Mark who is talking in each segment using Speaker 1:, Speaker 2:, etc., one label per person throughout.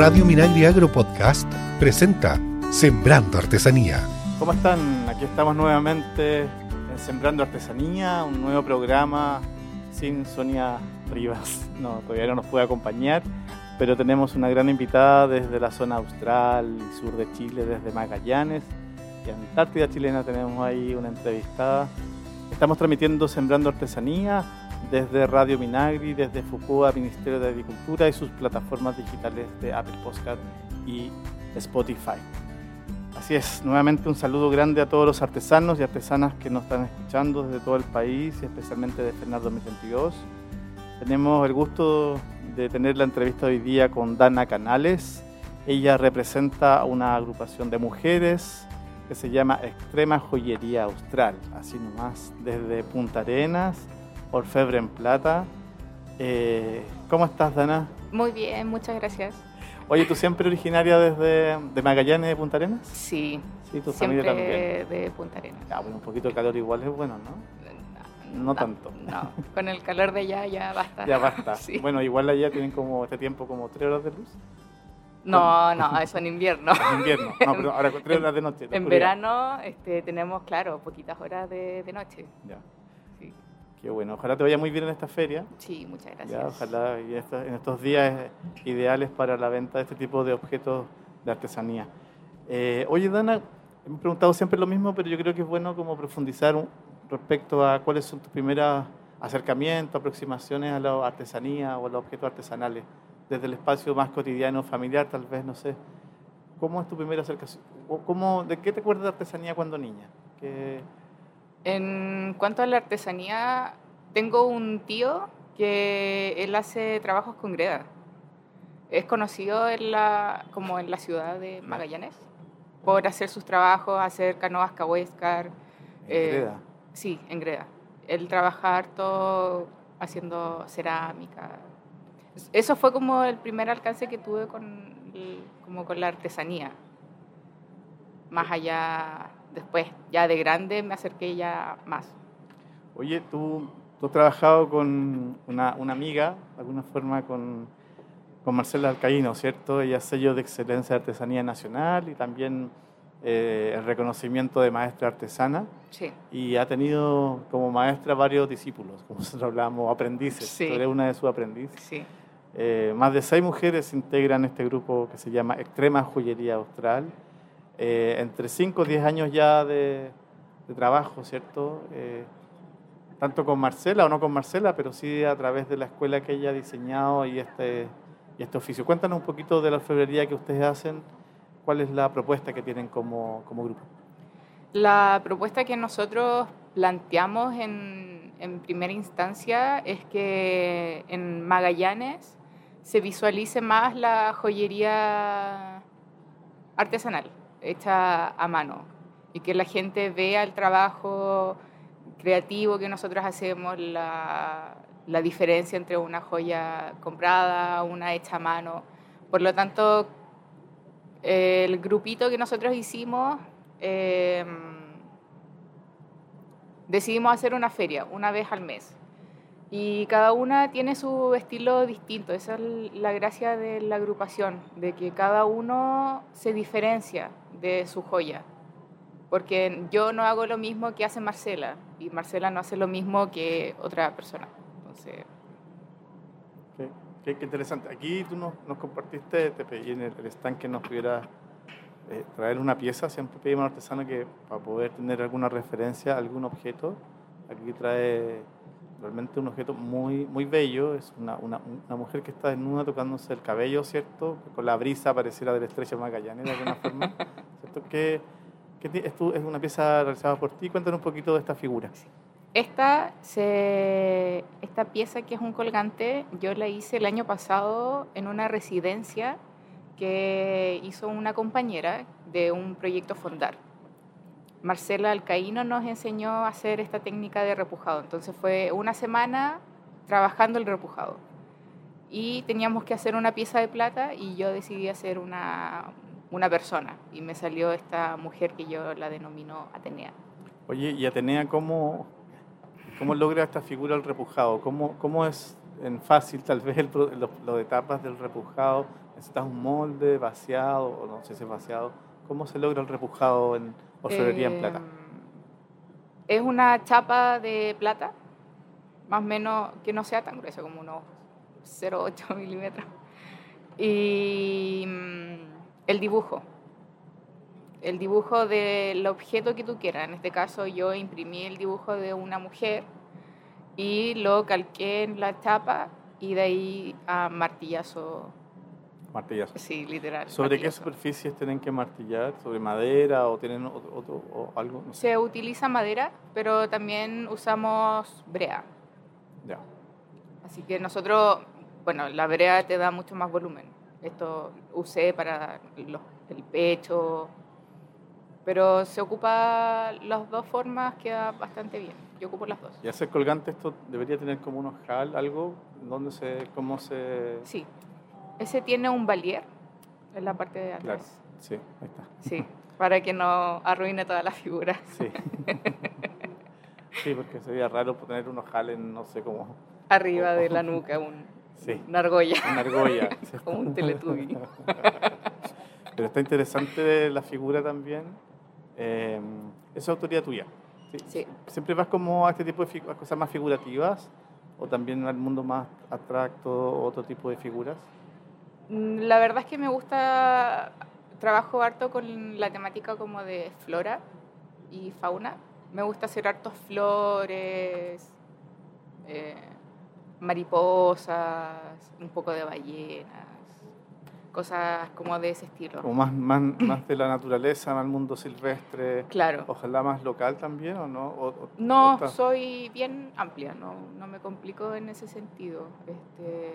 Speaker 1: Radio Minagri Agro Podcast presenta Sembrando Artesanía.
Speaker 2: ¿Cómo están? Aquí estamos nuevamente en Sembrando Artesanía, un nuevo programa sin Sonia Rivas. No, todavía no nos puede acompañar, pero tenemos una gran invitada desde la zona austral y sur de Chile, desde Magallanes y Antártida chilena. Tenemos ahí una entrevistada. Estamos transmitiendo Sembrando Artesanía desde Radio Minagri, desde Fukua, Ministerio de Agricultura y sus plataformas digitales de Apple Podcast y Spotify. Así es, nuevamente un saludo grande a todos los artesanos y artesanas que nos están escuchando desde todo el país y especialmente de Fernando 2022. Tenemos el gusto de tener la entrevista hoy día con Dana Canales. Ella representa una agrupación de mujeres que se llama Extrema Joyería Austral, así nomás, desde Punta Arenas Orfebre en Plata. Eh, ¿Cómo estás, Dana?
Speaker 3: Muy bien, muchas gracias.
Speaker 2: Oye, ¿tú siempre originaria desde de Magallanes, de Punta Arenas?
Speaker 3: Sí.
Speaker 2: Sí, tu
Speaker 3: siempre
Speaker 2: familia también.
Speaker 3: de Punta Arenas.
Speaker 2: Ah, bueno, un poquito de calor igual es bueno, ¿no? No, tanto.
Speaker 3: No, con el calor de allá ya basta.
Speaker 2: Ya basta.
Speaker 3: Sí.
Speaker 2: Bueno, igual allá tienen como este tiempo como tres horas de luz.
Speaker 3: No, no, eso en invierno.
Speaker 2: En invierno. No, pero ahora tres horas de noche.
Speaker 3: En
Speaker 2: oscuridad.
Speaker 3: verano este, tenemos, claro, poquitas horas de, de noche.
Speaker 2: Ya. Qué bueno. Ojalá te vaya muy bien en esta feria.
Speaker 3: Sí, muchas
Speaker 2: Ya,
Speaker 3: gracias.
Speaker 2: ojalá y esta- en estos días ideales para la venta de este tipo de objetos de artesanía. Eh, oye, Dana, me he preguntado siempre lo mismo, pero yo creo que es bueno como profundizar un- respecto a cuáles son tus primeros acercamientos, aproximaciones a la artesanía o a los objetos artesanales, desde el espacio más cotidiano, familiar, tal vez, no sé. ¿Cómo es tu primera acercación? ¿Cómo, ¿De qué te acuerdas de artesanía cuando niña? ¿Qué-
Speaker 3: En cuanto a la artesanía, tengo un tío que él hace trabajos con greda. Es conocido en la, como en la ciudad de Magallanes por hacer sus trabajos, hacer canoas cahuéscar.
Speaker 2: en
Speaker 3: Eh,
Speaker 2: Greda?
Speaker 3: Sí, en greda. Él trabaja harto haciendo cerámica. Eso fue como el primer alcance que tuve con, como con la artesanía. Más allá, después, ya de grande, me acerqué ya más.
Speaker 2: Oye, tú, tú has trabajado con una, una amiga, de alguna forma con, con Marcela Alcaíno, ¿cierto? Ella es sello de excelencia de artesanía nacional y también eh, el reconocimiento de maestra artesana.
Speaker 3: Sí,
Speaker 2: Y ha tenido como maestra varios discípulos, como nosotros hablábamos, aprendices.
Speaker 3: Sí.
Speaker 2: Tú eres una de sus aprendices.
Speaker 3: sí.
Speaker 2: Eh, más de seis mujeres integran este grupo que se llama Extrema Joyería Austral. Eh, entre 5 y 10 años ya de, trabajo, ¿cierto? Eh, tanto con Marcela o no con Marcela, pero sí a través de la escuela que ella ha diseñado y este, y este oficio. Cuéntanos un poquito de la orfebrería que ustedes hacen, cuál es la propuesta que tienen como, como grupo.
Speaker 3: La propuesta que nosotros planteamos en, en primera instancia es que en Magallanes se visualice más la joyería artesanal, hecha a mano, y que la gente vea el trabajo creativo que nosotros hacemos, la, la diferencia entre una joya comprada, una hecha a mano. Por lo tanto, el grupito que nosotros hicimos, eh, decidimos hacer una feria una vez al mes. Y cada una tiene su estilo distinto. Esa es la gracia de la agrupación, de que cada uno se diferencia de su joya. Porque yo no hago lo mismo que hace Marcela y Marcela no hace lo mismo que otra persona. Entonces,
Speaker 2: Qué, qué- qué interesante. Aquí tú nos, nos compartiste, te pedí en el, el stand que nos pudiera eh, traer una pieza. Siempre pedimos al artesano que para poder tener alguna referencia, algún objeto. Aquí trae realmente un objeto muy, muy bello. Es una, una, una mujer que está desnuda tocándose el cabello, ¿cierto? Con la brisa pareciera del estrecho Magallanes de alguna forma. ¿Cierto? ¿Qué, qué ti- es, tu- es una pieza realizada por ti? Cuéntanos un poquito de esta figura.
Speaker 3: Esta, se, esta pieza que es un colgante, yo la hice el año pasado en una residencia que hizo una compañera de un proyecto Fondar. Marcela Alcaíno nos enseñó a hacer esta técnica de repujado. Entonces fue una semana trabajando el repujado. Y teníamos que hacer una pieza de plata y yo decidí hacer una, una persona. Y me salió esta mujer que yo la denomino Atenea.
Speaker 2: Oye, y Atenea, ¿cómo, cómo logra esta figura el repujado? ¿Cómo, cómo es en fácil, tal vez las etapas del repujado, necesitas un molde vaciado, o no sé si es vaciado. ¿Cómo se logra el repujado en orfebrería en plata?
Speaker 3: Em, es una chapa de plata, más o menos que no sea tan gruesa, como unos 0,8 milímetros. Y mm, el dibujo. El dibujo del objeto que tú quieras. En este caso yo imprimí el dibujo de una mujer y lo calqué en la chapa y de ahí a martillazo.
Speaker 2: Martillazo.
Speaker 3: Sí, literal.
Speaker 2: ¿Sobre qué superficies tienen que martillar? ¿Sobre madera o tienen otro, otro- o algo? No sé.
Speaker 3: Se utiliza madera, pero también usamos brea.
Speaker 2: Ya.
Speaker 3: Así que nosotros, bueno, la brea te da mucho más volumen. Esto usé para los- el pecho, pero se ocupa las dos formas, queda bastante bien. Yo ocupo las dos.
Speaker 2: Y hacer colgante esto debería tener como un ojal, algo, donde se, cómo se...
Speaker 3: Sí. Ese tiene un valier en la parte de
Speaker 2: Claro,
Speaker 3: atrás.
Speaker 2: sí, ahí está.
Speaker 3: Sí, para que no arruine toda la figura.
Speaker 2: Sí. sí, porque sería raro tener un ojal en, no sé cómo,
Speaker 3: Arriba de la nuca, un,
Speaker 2: sí,
Speaker 3: una argolla,
Speaker 2: una argolla. sí.
Speaker 3: como un teletubby.
Speaker 2: Pero está interesante la figura también. Eh, ¿Es autoría tuya?
Speaker 3: Sí.
Speaker 2: ¿Siempre vas como a este tipo de cosas más figurativas? ¿O también al mundo más abstracto, otro tipo de figuras?
Speaker 3: Mm, La verdad es que me gusta, trabajo harto con la temática como de flora y fauna. Me gusta hacer hartos flores, eh, mariposas, un poco de ballenas, cosas como de ese estilo.
Speaker 2: Como más, más, más de la naturaleza, más mundo silvestre,
Speaker 3: Claro.
Speaker 2: ojalá más local también, ¿o no? O- o-
Speaker 3: No,
Speaker 2: o
Speaker 3: soy bien amplia, no, no me complico en ese sentido. Este,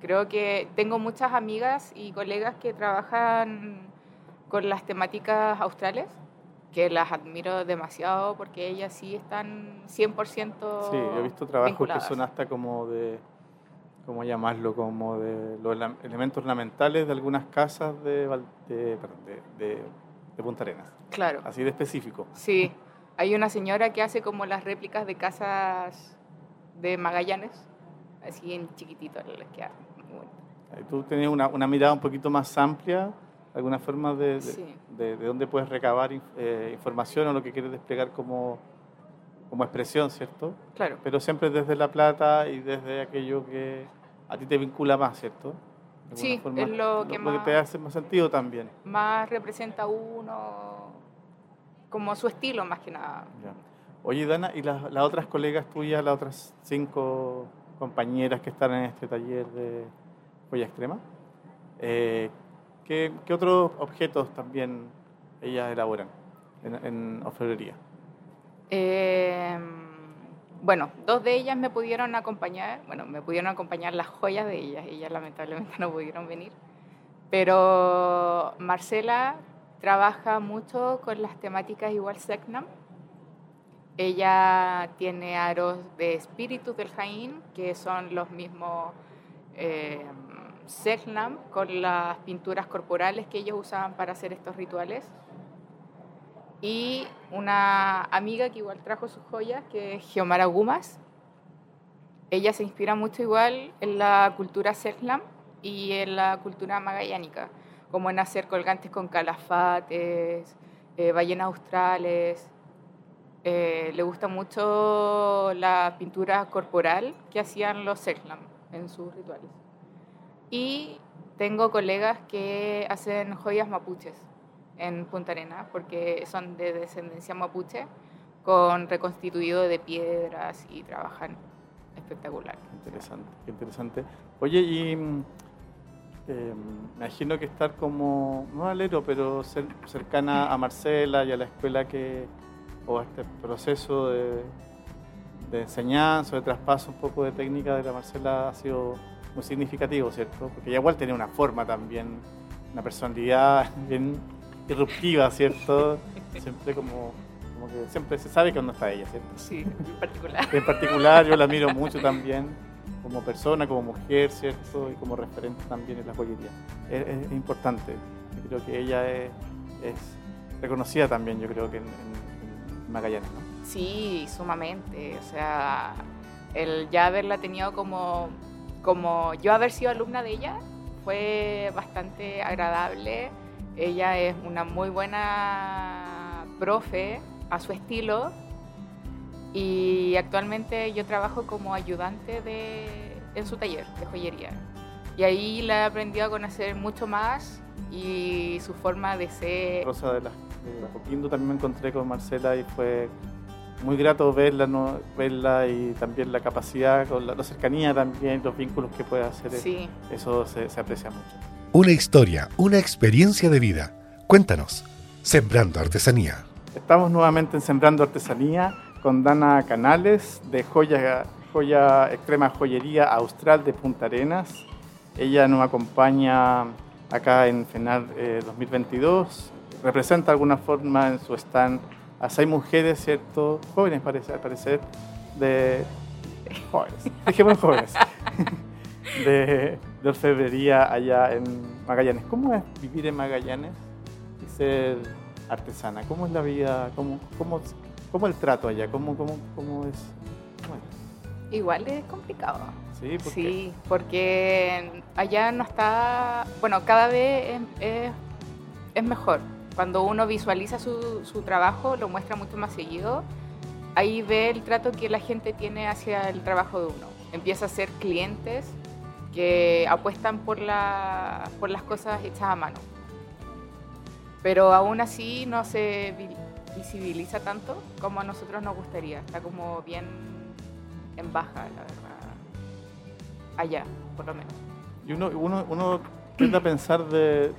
Speaker 3: creo que tengo muchas amigas y colegas que trabajan con las temáticas australes, que las admiro demasiado porque ellas sí están 100%
Speaker 2: Sí, he visto trabajos
Speaker 3: vinculadas.
Speaker 2: que son hasta como de, ¿cómo llamarlo? Como de los ele- elementos ornamentales de algunas casas de, de, perdón, de, de- de Punta Arenas.
Speaker 3: Claro,
Speaker 2: Así de específico.
Speaker 3: sí. Hay una señora que hace como las réplicas de casas de Magallanes, así en chiquitito bonito.
Speaker 2: Eh, Tú tienes una, una mirada un poquito más amplia, alguna forma de, de,
Speaker 3: Sí.
Speaker 2: de- de dónde puedes recabar eh, información o lo que quieres desplegar como, como expresión, ¿cierto?
Speaker 3: Claro.
Speaker 2: Pero siempre desde la plata y desde aquello que a ti te vincula más, ¿cierto? De
Speaker 3: Sí,
Speaker 2: alguna
Speaker 3: es lo que
Speaker 2: te
Speaker 3: más-
Speaker 2: hace más sentido también.
Speaker 3: más representa uno como su estilo más que nada.
Speaker 2: Ya. Oye, Dana, ¿y las, las otras colegas tuyas, las otras cinco compañeras que están en este taller de joya extrema? eh, ¿qué, qué otros objetos también ellas elaboran en, en orfebrería?
Speaker 3: Eh, bueno, dos de ellas me pudieron acompañar, bueno, me pudieron acompañar las joyas de ellas, ellas lamentablemente no pudieron venir, pero Marcela trabaja mucho con las temáticas igual Secnam. Ella tiene aros de espíritus del Jaín, que son los mismos eh, con las pinturas corporales que ellos usaban para hacer estos rituales. Y una amiga que igual trajo sus joyas, que es Geomara Gumas. Ella se inspira mucho igual en la cultura Selknam y en la cultura magallánica, como en hacer colgantes con calafates, eh, ballenas australes. Eh, le gusta mucho la pintura corporal que hacían los Selknam en sus rituales. Y tengo colegas que hacen joyas mapuches en Punta Arenas, porque son de descendencia mapuche, con reconstituido de piedras y trabajan espectacular.
Speaker 2: Interesante, qué interesante. Oye, y mm, eh, imagino que estar como, no alero, pero cer- cercana a Marcela y a la escuela que, o a este proceso de, de enseñanza, de traspaso un poco de técnica de la Marcela ha sido muy significativo, ¿cierto? Porque ella igual tenía una forma también, una personalidad bien irruptiva, ¿cierto? Siempre como, como que siempre se sabe que no está ella, ¿cierto?
Speaker 3: Sí, en particular.
Speaker 2: En particular, yo la admiro mucho también como persona, como mujer, ¿cierto? Y como referente también en la joyería. Es, es- es importante. Yo creo que ella es, es reconocida también, yo creo que en, en- en Magallanes, ¿no?
Speaker 3: Sí, sumamente. O sea, el ya haberla tenido como como yo haber sido alumna de ella fue bastante agradable. Ella es una muy buena profe a su estilo y actualmente yo trabajo como ayudante de, en su taller de joyería. Y ahí la he aprendido a conocer mucho más y su forma de ser.
Speaker 2: Rosa de la, de también me encontré con Marcela y fue muy grato verla, ¿no? verla y también la capacidad, con la, cercanía también, los vínculos que puede hacer.
Speaker 3: Sí.
Speaker 2: Eso se, se aprecia mucho.
Speaker 1: Una historia, una experiencia de vida. Cuéntanos, Sembrando Artesanía.
Speaker 2: Estamos nuevamente en Sembrando Artesanía con Dana Canales de Joya, Joya Extrema Joyería Austral de Punta Arenas. Ella nos acompaña acá en FENAR 2022. Eh, Representa de alguna forma en su stand a seis mujeres, ¿cierto? Jóvenes, parece, al parecer, de. Jóvenes, dijimos jóvenes. de, de orfebrería allá en Magallanes. ¿Cómo es vivir en Magallanes y ser artesana? ¿Cómo es la vida? ¿Cómo, cómo, cómo el trato allá? ¿Cómo, cómo, cómo es?
Speaker 3: Igual es complicado.
Speaker 2: Sí, ¿por
Speaker 3: sí porque allá no está, bueno, cada vez es, es, mejor. Cuando uno visualiza su, su, trabajo, lo muestra mucho más seguido, ahí ve el trato que la gente tiene hacia el trabajo de uno. Empieza a ser clientes que apuestan por, la, por las cosas hechas a mano. Pero aún así no se visibiliza tanto como a nosotros nos gustaría. Está como bien en baja, la verdad. Allá, por lo menos.
Speaker 2: Y uno, uno, uno tiende a pensar de,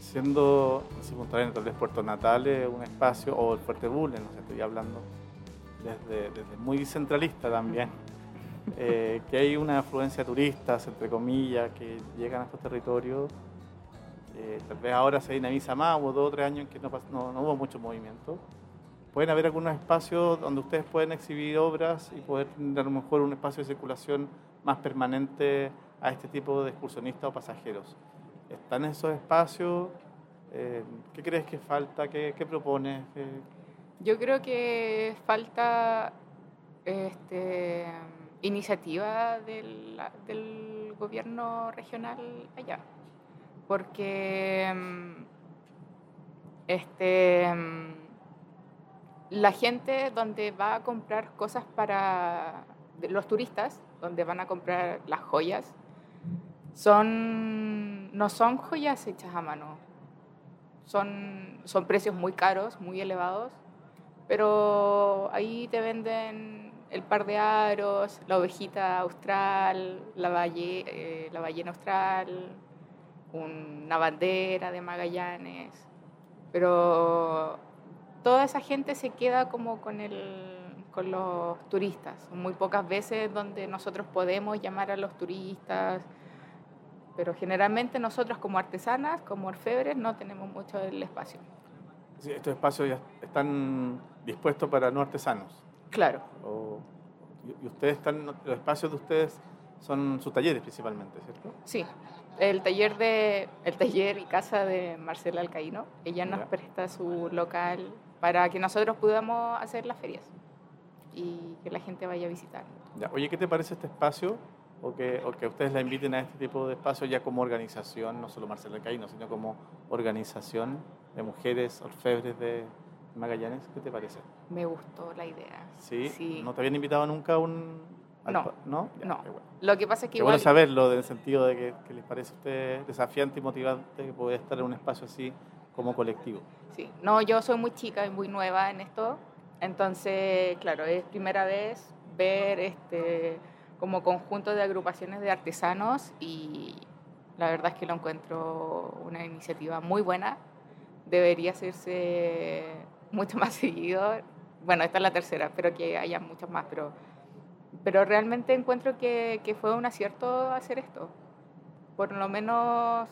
Speaker 2: siendo simultáneo, tal vez Puerto Natales, un espacio, o el Fuerte Bulle, no sé, estoy hablando desde, desde muy centralista también, eh, que hay una afluencia de turistas, entre comillas, que llegan a estos territorios. Eh, tal vez ahora se dinamiza más, hubo dos o tres años en que no, no, no hubo mucho movimiento pueden haber algunos espacios donde ustedes pueden exhibir obras y poder tener a lo mejor un espacio de circulación más permanente a este tipo de excursionistas o pasajeros. ¿Están esos espacios? Eh, ¿Qué crees que falta? ¿Qué, qué propones?
Speaker 3: Yo creo que falta este, iniciativa del, gobierno regional allá, porque mm, este mm, la gente donde va a comprar cosas para los turistas, donde van a comprar las joyas, son, no son joyas hechas a mano. Son, son precios muy caros, muy elevados, pero ahí te venden el par de aros, la ovejita austral, la, valle, eh, ballena austral, una bandera de Magallanes, pero toda esa gente se queda como con, el, con los turistas. Muy pocas veces donde nosotros podemos llamar a los turistas, pero generalmente nosotros como artesanas, como orfebres, no tenemos mucho el espacio.
Speaker 2: Estos espacios están dispuestos para no artesanos.
Speaker 3: Claro.
Speaker 2: y ustedes están, los espacios de ustedes son sus talleres principalmente, ¿cierto?
Speaker 3: Sí, el taller de el taller y casa de Marcela Alcaíno. Ella nos presta su local para que nosotros podamos hacer las ferias y que la gente vaya a visitar.
Speaker 2: Ya. Oye, ¿qué te parece este espacio? O que, o que ustedes la inviten a este tipo de espacio ya como organización, no solo Marcela Caíno, sino como organización de mujeres orfebres de Magallanes. ¿Qué te parece?
Speaker 3: Me gustó la idea.
Speaker 2: ¿Sí? sí. ¿No te habían invitado nunca a un...?
Speaker 3: No,
Speaker 2: ¿no?
Speaker 3: no. Lo que pasa es que
Speaker 2: qué
Speaker 3: igual...
Speaker 2: bueno saberlo, en el sentido de que, que les parece a ustedes desafiante y motivante poder estar en un espacio así como colectivo.
Speaker 3: Sí, no, yo soy muy chica y muy nueva en esto, entonces, claro, es primera vez ver este como conjunto de agrupaciones de artesanos y la verdad es que lo encuentro una iniciativa muy buena. Debería hacerse mucho más seguido. Bueno, esta es la tercera, espero que haya muchas más, pero, pero realmente encuentro que, que fue un acierto hacer esto. Por lo menos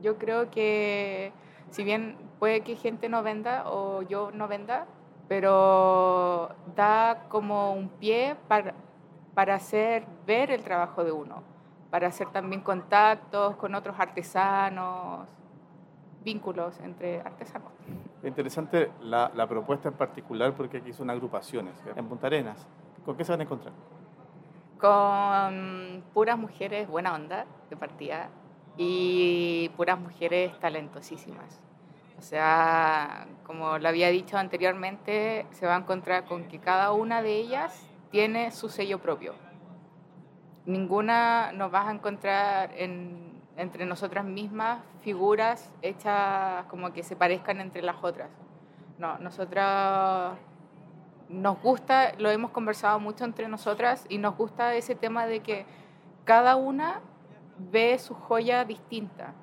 Speaker 3: yo creo que si bien puede que gente no venda o yo no venda, pero da como un pie para, para hacer ver el trabajo de uno, para hacer también contactos con otros artesanos, vínculos entre artesanos.
Speaker 2: Interesante la, propuesta en particular porque aquí son agrupaciones en Punta Arenas. ¿Con qué se van a encontrar?
Speaker 3: Con puras mujeres buena onda de partida y puras mujeres talentosísimas. O sea, como lo había dicho anteriormente, se va a encontrar con que cada una de ellas tiene su sello propio. Ninguna nos vas a encontrar entre nosotras mismas figuras hechas como que se parezcan entre las otras. No, nosotras nos gusta, lo hemos conversado mucho entre nosotras y nos gusta ese tema de que cada una ve su joya distinta.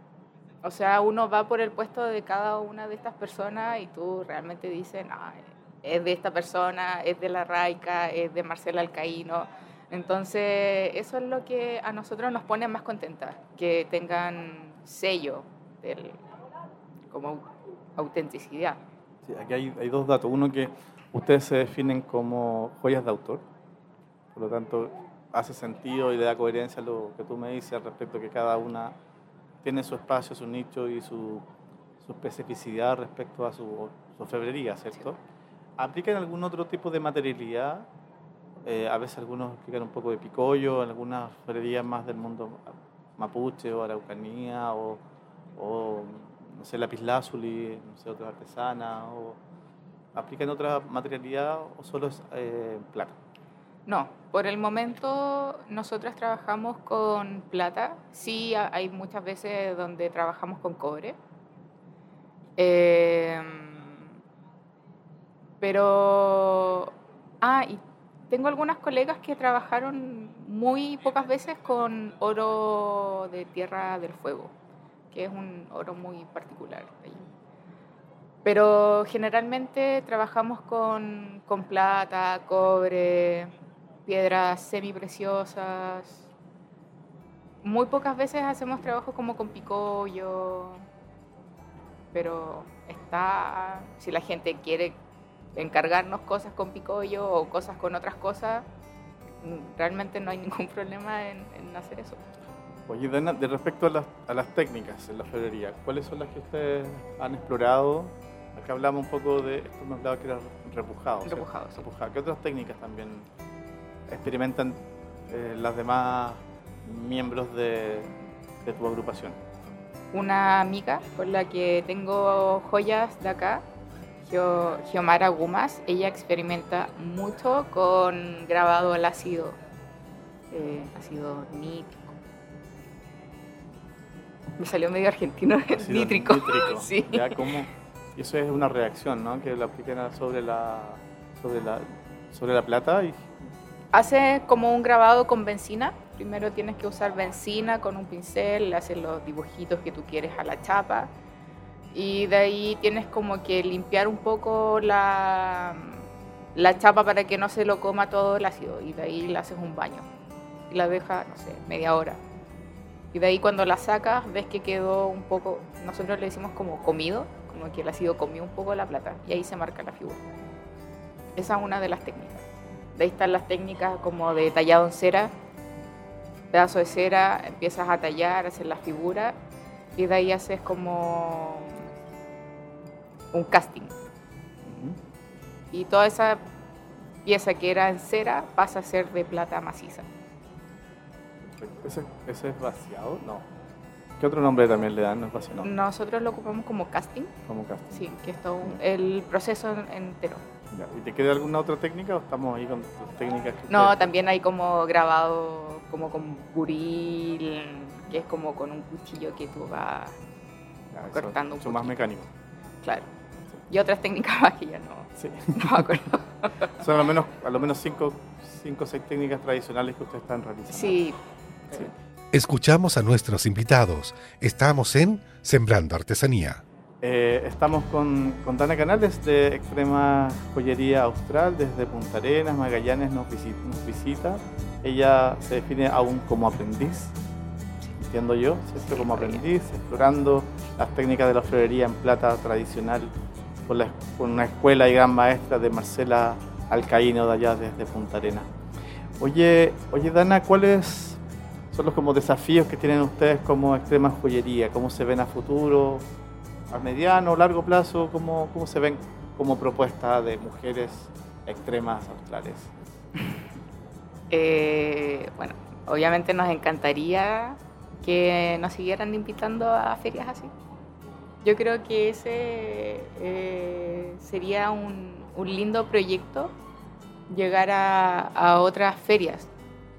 Speaker 3: O sea, uno va por el puesto de cada una de estas personas y tú realmente dices, no, es de esta persona, es de la Raica, es de Marcela Alcaíno. Entonces, eso es lo que a nosotros nos pone más contentas, que tengan sello del, como autenticidad.
Speaker 2: Sí, aquí hay, hay dos datos. Uno que ustedes se definen como joyas de autor, por lo tanto, hace sentido y le da coherencia a lo que tú me dices al respecto que cada una tiene su espacio, su nicho y su, su especificidad respecto a su, su febrería, ¿cierto? ¿Aplican algún otro tipo de materialidad? Eh, a veces algunos aplican un poco de picollo, algunas febrerías más del mundo mapuche o araucanía o, no sé, lapislázuli, no sé, otra artesana, o aplican otra materialidad o solo es eh, plata?
Speaker 3: No, por el momento nosotros trabajamos con plata. Sí, hay muchas veces donde trabajamos con cobre. Em, pero, ah, y tengo algunas colegas que trabajaron muy pocas veces con oro de Tierra del Fuego, que es un oro muy particular. Pero generalmente trabajamos con, plata, cobre, piedras semipreciosas. Muy pocas veces hacemos trabajo como con picollo, pero está, si la gente quiere encargarnos cosas con picollo o cosas con otras cosas, realmente no hay ningún problema en, hacer eso.
Speaker 2: Oye, Dana, de respecto a las, a las técnicas en la febrería, ¿cuáles son las que ustedes han explorado? Acá hablamos un poco de, esto me hablaba que era repujado.
Speaker 3: Repujado,
Speaker 2: repujado. ¿Qué otras técnicas también experimentan eh, las demás miembros de, tu agrupación?
Speaker 3: Una amiga con la que tengo joyas de acá, Giomara Gumas, ella experimenta mucho con grabado al ácido, eh, ácido nítrico. Me salió medio argentino, nítrico. nítrico.
Speaker 2: Sí. Y eso es una reacción, ¿no? Que la aplican sobre la, sobre la, sobre la plata y
Speaker 3: Hace como un grabado con benzina. Primero tienes que usar benzina con un pincel, haces los dibujitos que tú quieres a la chapa. Y de ahí tienes como que limpiar un poco la, la chapa para que no se lo coma todo el ácido. Y de ahí le haces un baño. Y la dejas, no sé, media hora. Y de ahí cuando la sacas ves que quedó un poco, nosotros le decimos como comido, como que el ácido comió un poco la plata. Y ahí se marca la figura. Esa es una de las técnicas. De ahí están las técnicas como de tallado en cera, pedazo de cera, empiezas a tallar, hacer la figura y de ahí haces como un casting. Y toda esa pieza que era en cera pasa a ser de plata maciza.
Speaker 2: ¿Ese, es vaciado? No. ¿Qué otro nombre también le dan?
Speaker 3: No Nosotros lo ocupamos como casting.
Speaker 2: Como casting.
Speaker 3: Sí, que es todo el proceso entero.
Speaker 2: ¿Y te queda alguna otra técnica o estamos ahí con técnicas?
Speaker 3: no, también hay como grabado como con buril, que es como con un cuchillo que tú vas cortando un
Speaker 2: poco. más mecánico.
Speaker 3: Claro. Y otras técnicas más que ya no, sí. no me acuerdo.
Speaker 2: Son a lo menos, a lo menos cinco, cinco o seis técnicas tradicionales que ustedes están realizando.
Speaker 3: Sí.
Speaker 1: sí. Escuchamos a nuestros invitados. Estamos en Sembrando Artesanía.
Speaker 2: Eh, estamos con, con, Dana Canales de Extrema Joyería Austral, desde Punta Arenas, Magallanes nos visita, Ella se define aún como aprendiz, entiendo yo, ¿cierto? Como aprendiz, explorando las técnicas de la florería en plata tradicional con, una escuela y gran maestra de Marcela Alcaíno de allá desde Punta Arenas. Oye, oye Dana, ¿cuáles son los como desafíos que tienen ustedes como extrema joyería? ¿Cómo se ven a futuro? a mediano largo plazo, ¿cómo, cómo se ven como propuesta de mujeres extremas australes?
Speaker 3: Eh, bueno, obviamente nos encantaría que nos siguieran invitando a ferias así. Yo creo que ese eh, sería un, un, lindo proyecto, llegar a, a, otras ferias,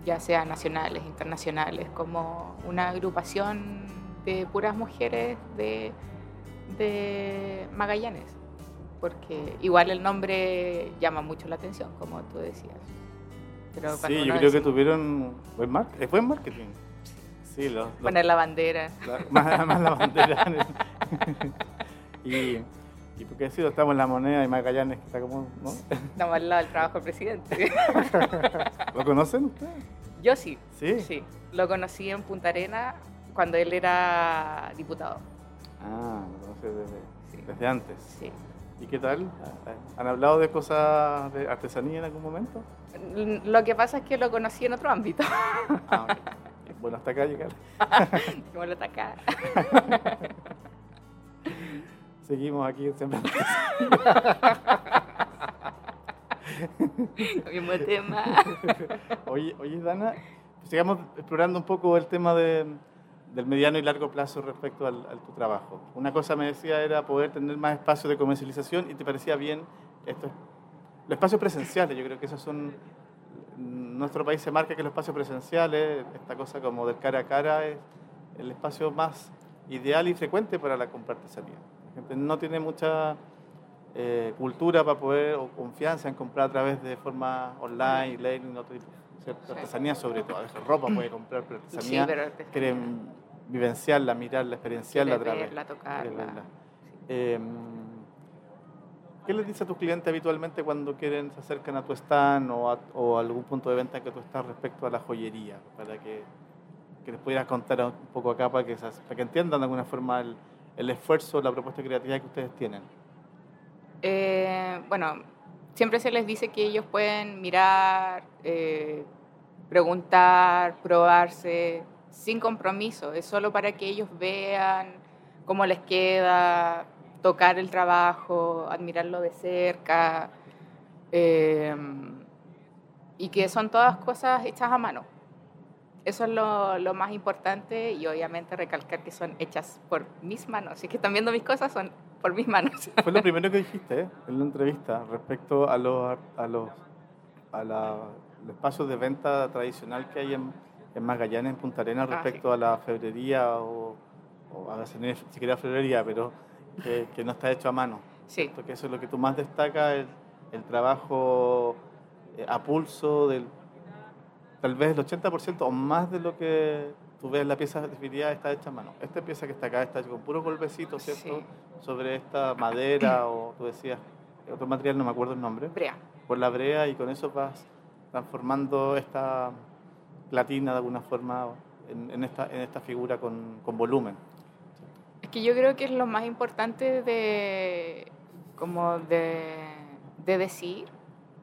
Speaker 3: ya sea nacionales, internacionales, como una agrupación de puras mujeres de, de Magallanes, porque igual el nombre llama mucho la atención, como tú decías.
Speaker 2: Pero sí, yo creo que tuvieron buen, mar buen marketing. Sí, los,
Speaker 3: Poner la bandera.
Speaker 2: La, más, más, la bandera. y, y porque sido, estamos en la moneda de Magallanes, que está como, ¿no?
Speaker 3: Estamos al lado del trabajo del presidente.
Speaker 2: ¿Lo conocen ustedes?
Speaker 3: Yo sí.
Speaker 2: ¿Sí?
Speaker 3: Sí. Lo conocí en Punta Arena cuando él era diputado.
Speaker 2: Ah, lo conocí desde, sí. desde antes.
Speaker 3: Sí.
Speaker 2: ¿Y qué tal? ¿Han hablado de cosas de artesanía en algún momento?
Speaker 3: Lo que pasa es que lo conocí en otro ámbito.
Speaker 2: Ah, okay. Bueno, hasta acá llegar.
Speaker 3: bueno, hasta acá.
Speaker 2: Seguimos aquí siempre.
Speaker 3: Mismo tema.
Speaker 2: Oye, oye, Dana, sigamos explorando un poco el tema de, del mediano y largo plazo respecto al, a tu trabajo. Una cosa me decía era poder tener más espacio de comercialización y te parecía bien esto, los espacios presenciales. Yo creo que esos son nuestro país se marca que los espacios presenciales, esta cosa como del cara a cara, es el espacio más ideal y frecuente para la compra artesanía. La gente no tiene mucha eh, cultura para poder o confianza en comprar a través de forma online, learning, otro tipo, ¿cierto? artesanía sobre todo. A veces ropa puede comprar, pero artesanía,
Speaker 3: Sí, pero artesanía.
Speaker 2: quieren vivenciarla, mirarla, experienciarla a través.
Speaker 3: verla, tocarla.
Speaker 2: Eh, ¿Qué les dice a tus clientes habitualmente cuando quieren se acercan a tu stand o a, algún punto de venta en que tú estás respecto a la joyería? Para que, que les pudieras contar un poco acá para que, entiendan de alguna forma el, el esfuerzo, la propuesta creativa que ustedes tienen.
Speaker 3: Eh, bueno, siempre se les dice que ellos pueden mirar, eh, preguntar, probarse, sin compromiso. Es solo para que ellos vean cómo les queda, tocar el trabajo, admirarlo de cerca. eh, y que son todas cosas hechas a mano. Eso es lo, lo más importante y obviamente recalcar que son hechas por mis manos. Si es que están viendo mis cosas, son por mis manos.
Speaker 2: Fue lo primero que dijiste ¿eh? en la entrevista respecto a los, a los, a la, los espacios de venta tradicional que hay en, en Magallanes, en Punta Arenas,
Speaker 3: Ah,
Speaker 2: respecto a la febrería o, o a veces ni siquiera febrería, pero que, que no está hecho a mano.
Speaker 3: Sí,
Speaker 2: Porque eso es lo que tú más destacas, el, el trabajo eh, a pulso del tal vez el 80% o más de lo que tú ves la pieza definitiva está hecha a mano. Esta pieza que está acá está hecha con puros golpecitos, ¿cierto?
Speaker 3: Sí.
Speaker 2: Sobre esta madera o tú decías, otro material, no me acuerdo el nombre,
Speaker 3: brea.
Speaker 2: por la brea y con eso vas transformando esta platina de alguna forma en, en esta, en esta figura con, con volumen.
Speaker 3: Que yo creo que es lo más importante de, como de, de decir,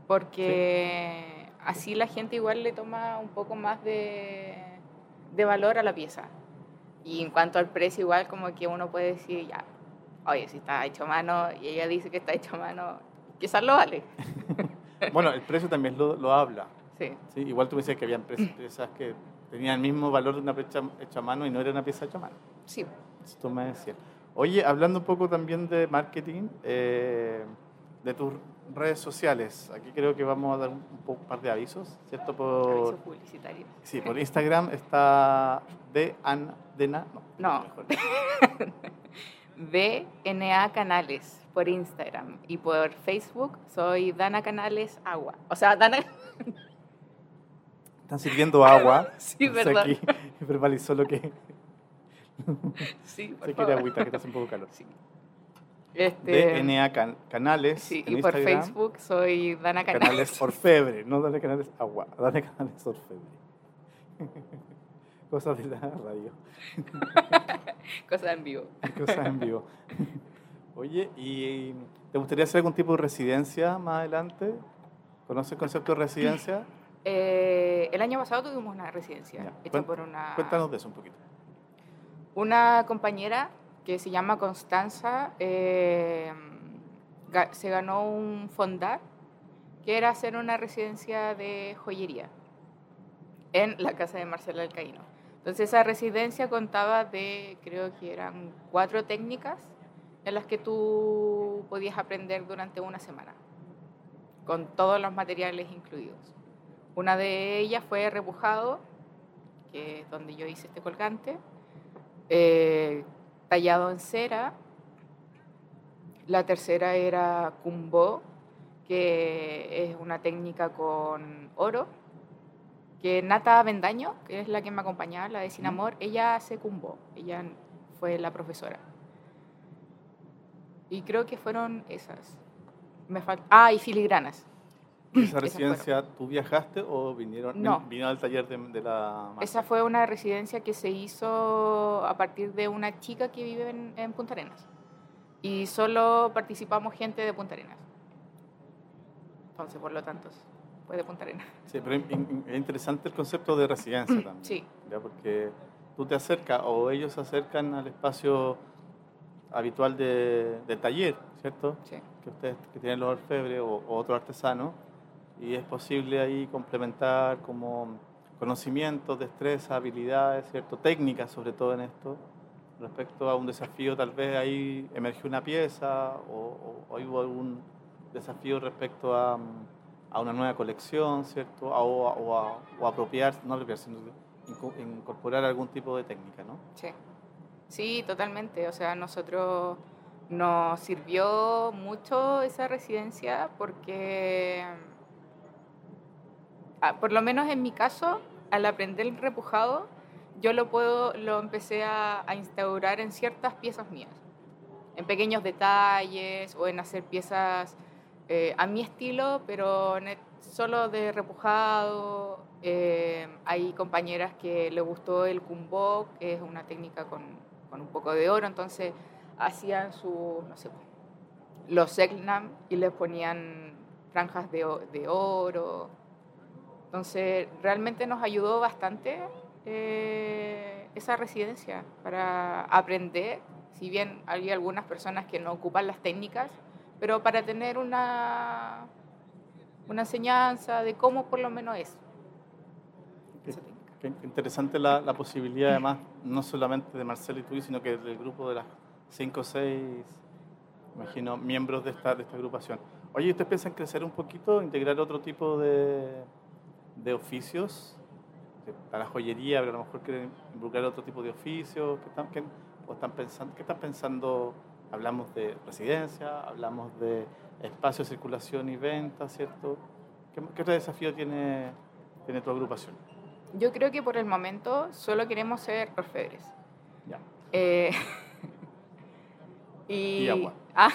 Speaker 3: porque así la gente igual le toma un poco más de, de valor a la pieza. Y en cuanto al precio, igual como que uno puede decir, ya, oye, si está hecho a mano, y ella dice que está hecho a mano, quizás lo vale.
Speaker 2: Bueno, el precio también lo, lo habla.
Speaker 3: Sí,
Speaker 2: ¿sí? Igual tú me decías que habían pre- piezas que tenían el mismo valor de una pieza hecha a mano y no era una pieza hecha a mano.
Speaker 3: sí.
Speaker 2: Eso tú me decías. Oye, hablando un poco también de marketing, eh, de tus redes sociales, aquí creo que vamos a dar un, par de avisos, ¿cierto? Por,
Speaker 3: Aviso publicitario.
Speaker 2: sí, por Instagram está de An, de Na-
Speaker 3: No. BNA Canales por Instagram y por Facebook soy Dana Canales Agua. O sea, Dana...
Speaker 2: Están sirviendo agua.
Speaker 3: Sí, verdad.
Speaker 2: Aquí verbalizó lo que
Speaker 3: Sí, por
Speaker 2: se quiere
Speaker 3: favor.
Speaker 2: agüita, que está hace un poco calor.
Speaker 3: Sí. Este,
Speaker 2: DNA can- Canales.
Speaker 3: sí,
Speaker 2: en
Speaker 3: y por
Speaker 2: Instagram.
Speaker 3: Facebook soy Dana Canales.
Speaker 2: Canales Orfebre, no dale canales agua, dale canales Orfebre. Cosas de la radio,
Speaker 3: Cosas en vivo.
Speaker 2: cosas en vivo. Oye, ¿y te gustaría hacer algún tipo de residencia más adelante? ¿Conoces el concepto de residencia?
Speaker 3: Eh, el año pasado tuvimos una residencia
Speaker 2: Ya.
Speaker 3: hecha por una,
Speaker 2: Cuéntanos de eso un poquito.
Speaker 3: Una compañera que se llama Constanza. eh, se ganó un fondar que era hacer una residencia de joyería. en la casa de Marcela Alcaíno. Entonces esa residencia contaba de, creo que eran cuatro técnicas en las que tú podías aprender durante una semana, con todos los materiales incluidos. Una de ellas fue repujado, que es donde yo hice este colgante, eh, tallado en cera. La tercera era cumbo, que es una técnica con oro que Nata Bendaño, que es la que me acompañaba, la de Sin Amor, ella hace cumbo, ella fue la profesora. Y creo que fueron esas. Me Ah, y filigranas.
Speaker 2: ¿Esa residencia tú viajaste o vinieron,
Speaker 3: no.
Speaker 2: vino al taller de, la...
Speaker 3: Esa fue una residencia que se hizo a partir de una chica que vive en, en Punta Arenas. Y solo participamos gente de Punta Arenas. Entonces, por lo tanto, puede Punta Arenas.
Speaker 2: Sí, pero es interesante el concepto de residencia también.
Speaker 3: Sí.
Speaker 2: ¿ya? Porque tú te acercas o ellos se acercan al espacio habitual de, taller, ¿cierto?
Speaker 3: Sí.
Speaker 2: Que ustedes que tienen los orfebres o, otro artesano y es posible ahí complementar como conocimientos, destreza, habilidades, ¿cierto? Técnicas sobre todo en esto respecto a un desafío, tal vez ahí emergió una pieza o, hubo algún desafío respecto a a una nueva colección, ¿cierto? O, o, a, o apropiar, no apropiar, sino incorporar algún tipo de técnica, ¿no?
Speaker 3: Sí, sí, totalmente. O sea, nosotros nos sirvió mucho esa residencia porque, por lo menos en mi caso, al aprender el repujado, yo lo puedo, lo empecé a, a instaurar en ciertas piezas mías, en pequeños detalles o en hacer piezas eh, a mi estilo, pero solo de repujado. Eh, hay compañeras que le gustó el kumbok, que es una técnica con, con, un poco de oro, entonces hacían su, no sé, los segnam y les ponían franjas de, de oro. Entonces, realmente nos ayudó bastante eh, esa residencia para aprender, si bien hay algunas personas que no ocupan las técnicas, pero para tener una, una enseñanza de cómo por lo menos es.
Speaker 2: Qué, interesante la, la, posibilidad, además, no solamente de Marcelo y tú, sino que del grupo de las cinco o seis, imagino, miembros de esta, de esta agrupación. Oye, ¿ustedes piensan crecer un poquito, integrar otro tipo de, de oficios? Para la joyería, pero a lo mejor quieren involucrar otro tipo de oficios. ¿Qué están, qué, o están pensando, ¿Qué están pensando Hablamos de residencia, hablamos de espacio de circulación y venta, ¿cierto? ¿Qué, otro desafío tiene, tiene tu agrupación?
Speaker 3: Yo creo que por el momento solo queremos ser orfebres.
Speaker 2: Ya.
Speaker 3: Eh,
Speaker 2: y, agua.
Speaker 3: Ah.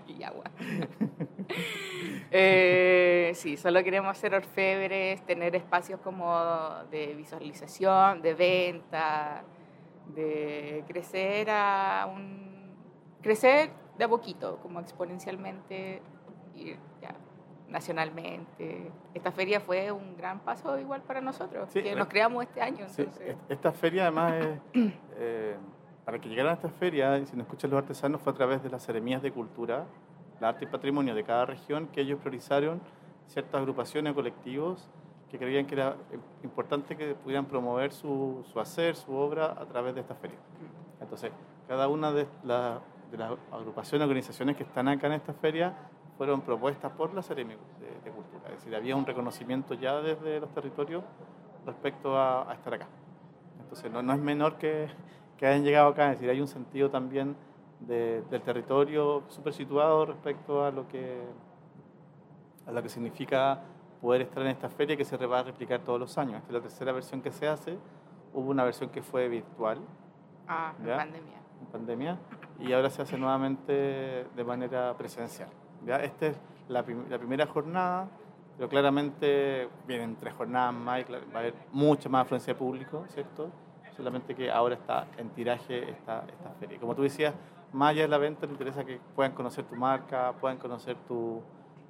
Speaker 3: y agua. Eh, sí, solo queremos ser orfebres, tener espacios como de visualización, de venta, de crecer a un crecer de a poquito, como exponencialmente y ya, nacionalmente. Esta feria fue un gran paso igual para nosotros, que eh, nos creamos este año.
Speaker 2: esta feria además es, eh, para que llegaran a esta feria, y si no escuchan los artesanos, fue a través de las ceremonias de cultura, la arte y patrimonio de cada región, que ellos priorizaron ciertas agrupaciones o colectivos que creían que era importante que pudieran promover su, su hacer, su obra a través de esta feria. Entonces, cada una de, las agrupaciones, organizaciones que están acá en esta feria fueron propuestas por la Seremi de, Cultura. Es decir, había un reconocimiento ya desde los territorios respecto a, estar acá. Entonces, no, no, es menor que, que hayan llegado acá, es decir, hay un sentido también del territorio súper situado respecto a lo que, a lo que significa poder estar en esta feria que se va a replicar todos los años. Esta es la tercera versión que se hace. Hubo una versión que fue virtual.
Speaker 3: Ah, en pandemia.
Speaker 2: En pandemia. Y ahora se hace nuevamente de manera presencial. ¿ya? Esta es la, la primera jornada, pero claramente vienen tres jornadas más y va a haber mucha más afluencia de público, ¿cierto? Solamente que ahora está en tiraje esta, esta feria. Como tú decías, más allá de la venta, te interesa que puedan conocer tu marca, puedan conocer tu,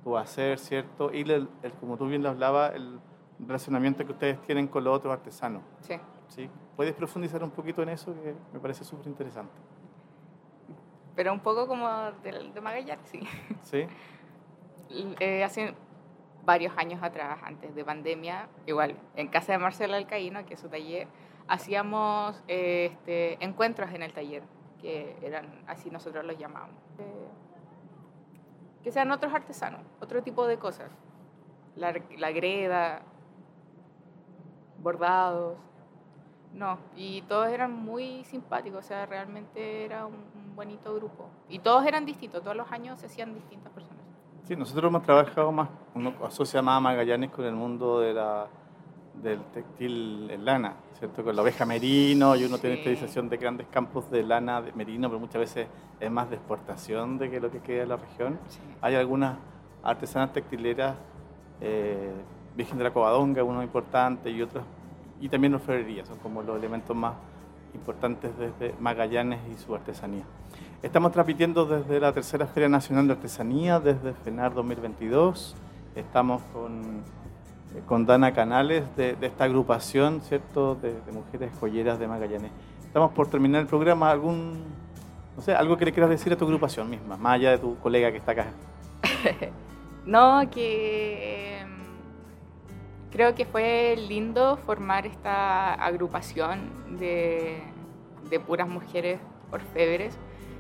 Speaker 2: tu hacer, ¿cierto? Y el, como tú bien lo hablaba, el relacionamiento que ustedes tienen con los otros artesanos.
Speaker 3: Sí.
Speaker 2: ¿Sí? ¿Puedes profundizar un poquito en eso que me parece súper interesante?
Speaker 3: Pero un poco como de, de Magallanes, sí.
Speaker 2: ¿Sí?
Speaker 3: Eh, varios años atrás, antes de pandemia, igual en casa de Marcela Alcaíno, que es su taller, hacíamos eh, este, encuentros en el taller, que eran así nosotros los llamamos. Eh, que sean otros artesanos, otro tipo de cosas. La, greda, bordados. No, y todos eran muy simpáticos, o sea, realmente era un, un bonito grupo. Y todos eran distintos, todos los años se hacían distintas personas.
Speaker 2: Sí, nosotros hemos trabajado más, uno asocia más a Magallanes con el mundo de la, del textil en lana, ¿cierto? Con la oveja merino y uno tiene
Speaker 3: Sí.
Speaker 2: esta sensación de grandes campos de lana de merino, pero muchas veces es más de exportación de que lo que queda en la región.
Speaker 3: Sí.
Speaker 2: Hay algunas artesanas textileras, eh, Virgen de la Covadonga, uno importante, y otras, y también orfebrería, son como los elementos más importantes desde Magallanes y su artesanía. Estamos transmitiendo desde la Tercera Feria Nacional de Artesanía, desde FENAR 2022. Estamos con, con Dana Canales de, esta agrupación, ¿cierto?, de, mujeres joyeras de Magallanes. Estamos por terminar el programa. ¿Algún, no sé, algo que le quieras decir a tu agrupación misma, más allá de tu colega que está acá?
Speaker 3: No, que em, creo que fue lindo formar esta agrupación de, de puras mujeres orfebres,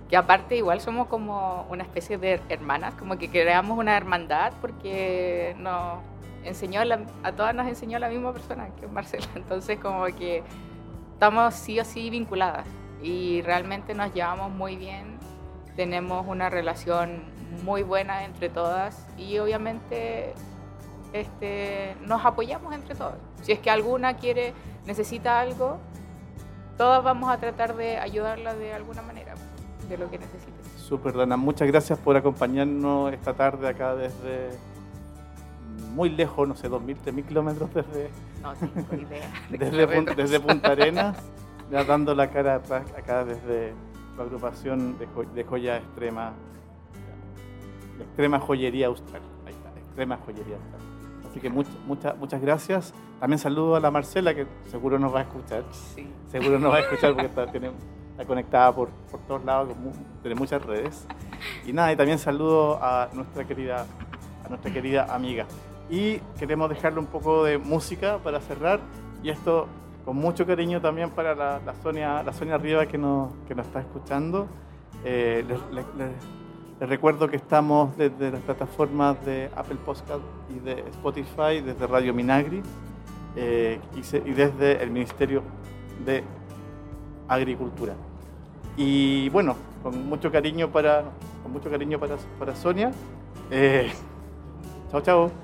Speaker 3: que aparte igual somos como una especie de hermanas, como que creamos una hermandad porque nos enseñó la- a todas nos enseñó la misma persona que es Marcela, entonces como que estamos sí o sí vinculadas y realmente nos llevamos muy bien, tenemos una relación muy buena entre todas y obviamente este, nos apoyamos entre todas. Si es que alguna quiere, necesita algo, todas vamos a tratar de ayudarla de alguna manera, de lo que necesite.
Speaker 2: Súper, Dana. Muchas gracias por acompañarnos esta tarde acá desde muy lejos, no sé, 2.000, 3.000 kilómetros desde,
Speaker 3: No idea. de
Speaker 2: desde, Pun-
Speaker 3: kilómetros.
Speaker 2: desde Punta Arenas, ya dando la cara atrás acá desde la agrupación de, jo- de joya extrema, de extrema joyería austral. Ahí está, extrema joyería austral. Así que muchas muchas muchas gracias. También saludo a la Marcela, que seguro nos va a escuchar.
Speaker 3: Sí.
Speaker 2: Seguro nos va a escuchar porque está, tiene- está conectada por, por todos lados, con tiene muchas redes. Y nada, y también saludo a nuestra querida, a nuestra querida amiga. Y queremos dejarle un poco de música para cerrar. Y esto con mucho cariño también para la, Sonia, la Sonia Riva que nos, que nos está escuchando. Eh, les, recuerdo que estamos desde las plataformas de Apple Podcast y de Spotify, desde Radio Minagri eh, y desde el Ministerio de Agricultura. Y bueno, con mucho cariño para, con mucho cariño para, para Sonia. Eh, chao, chao.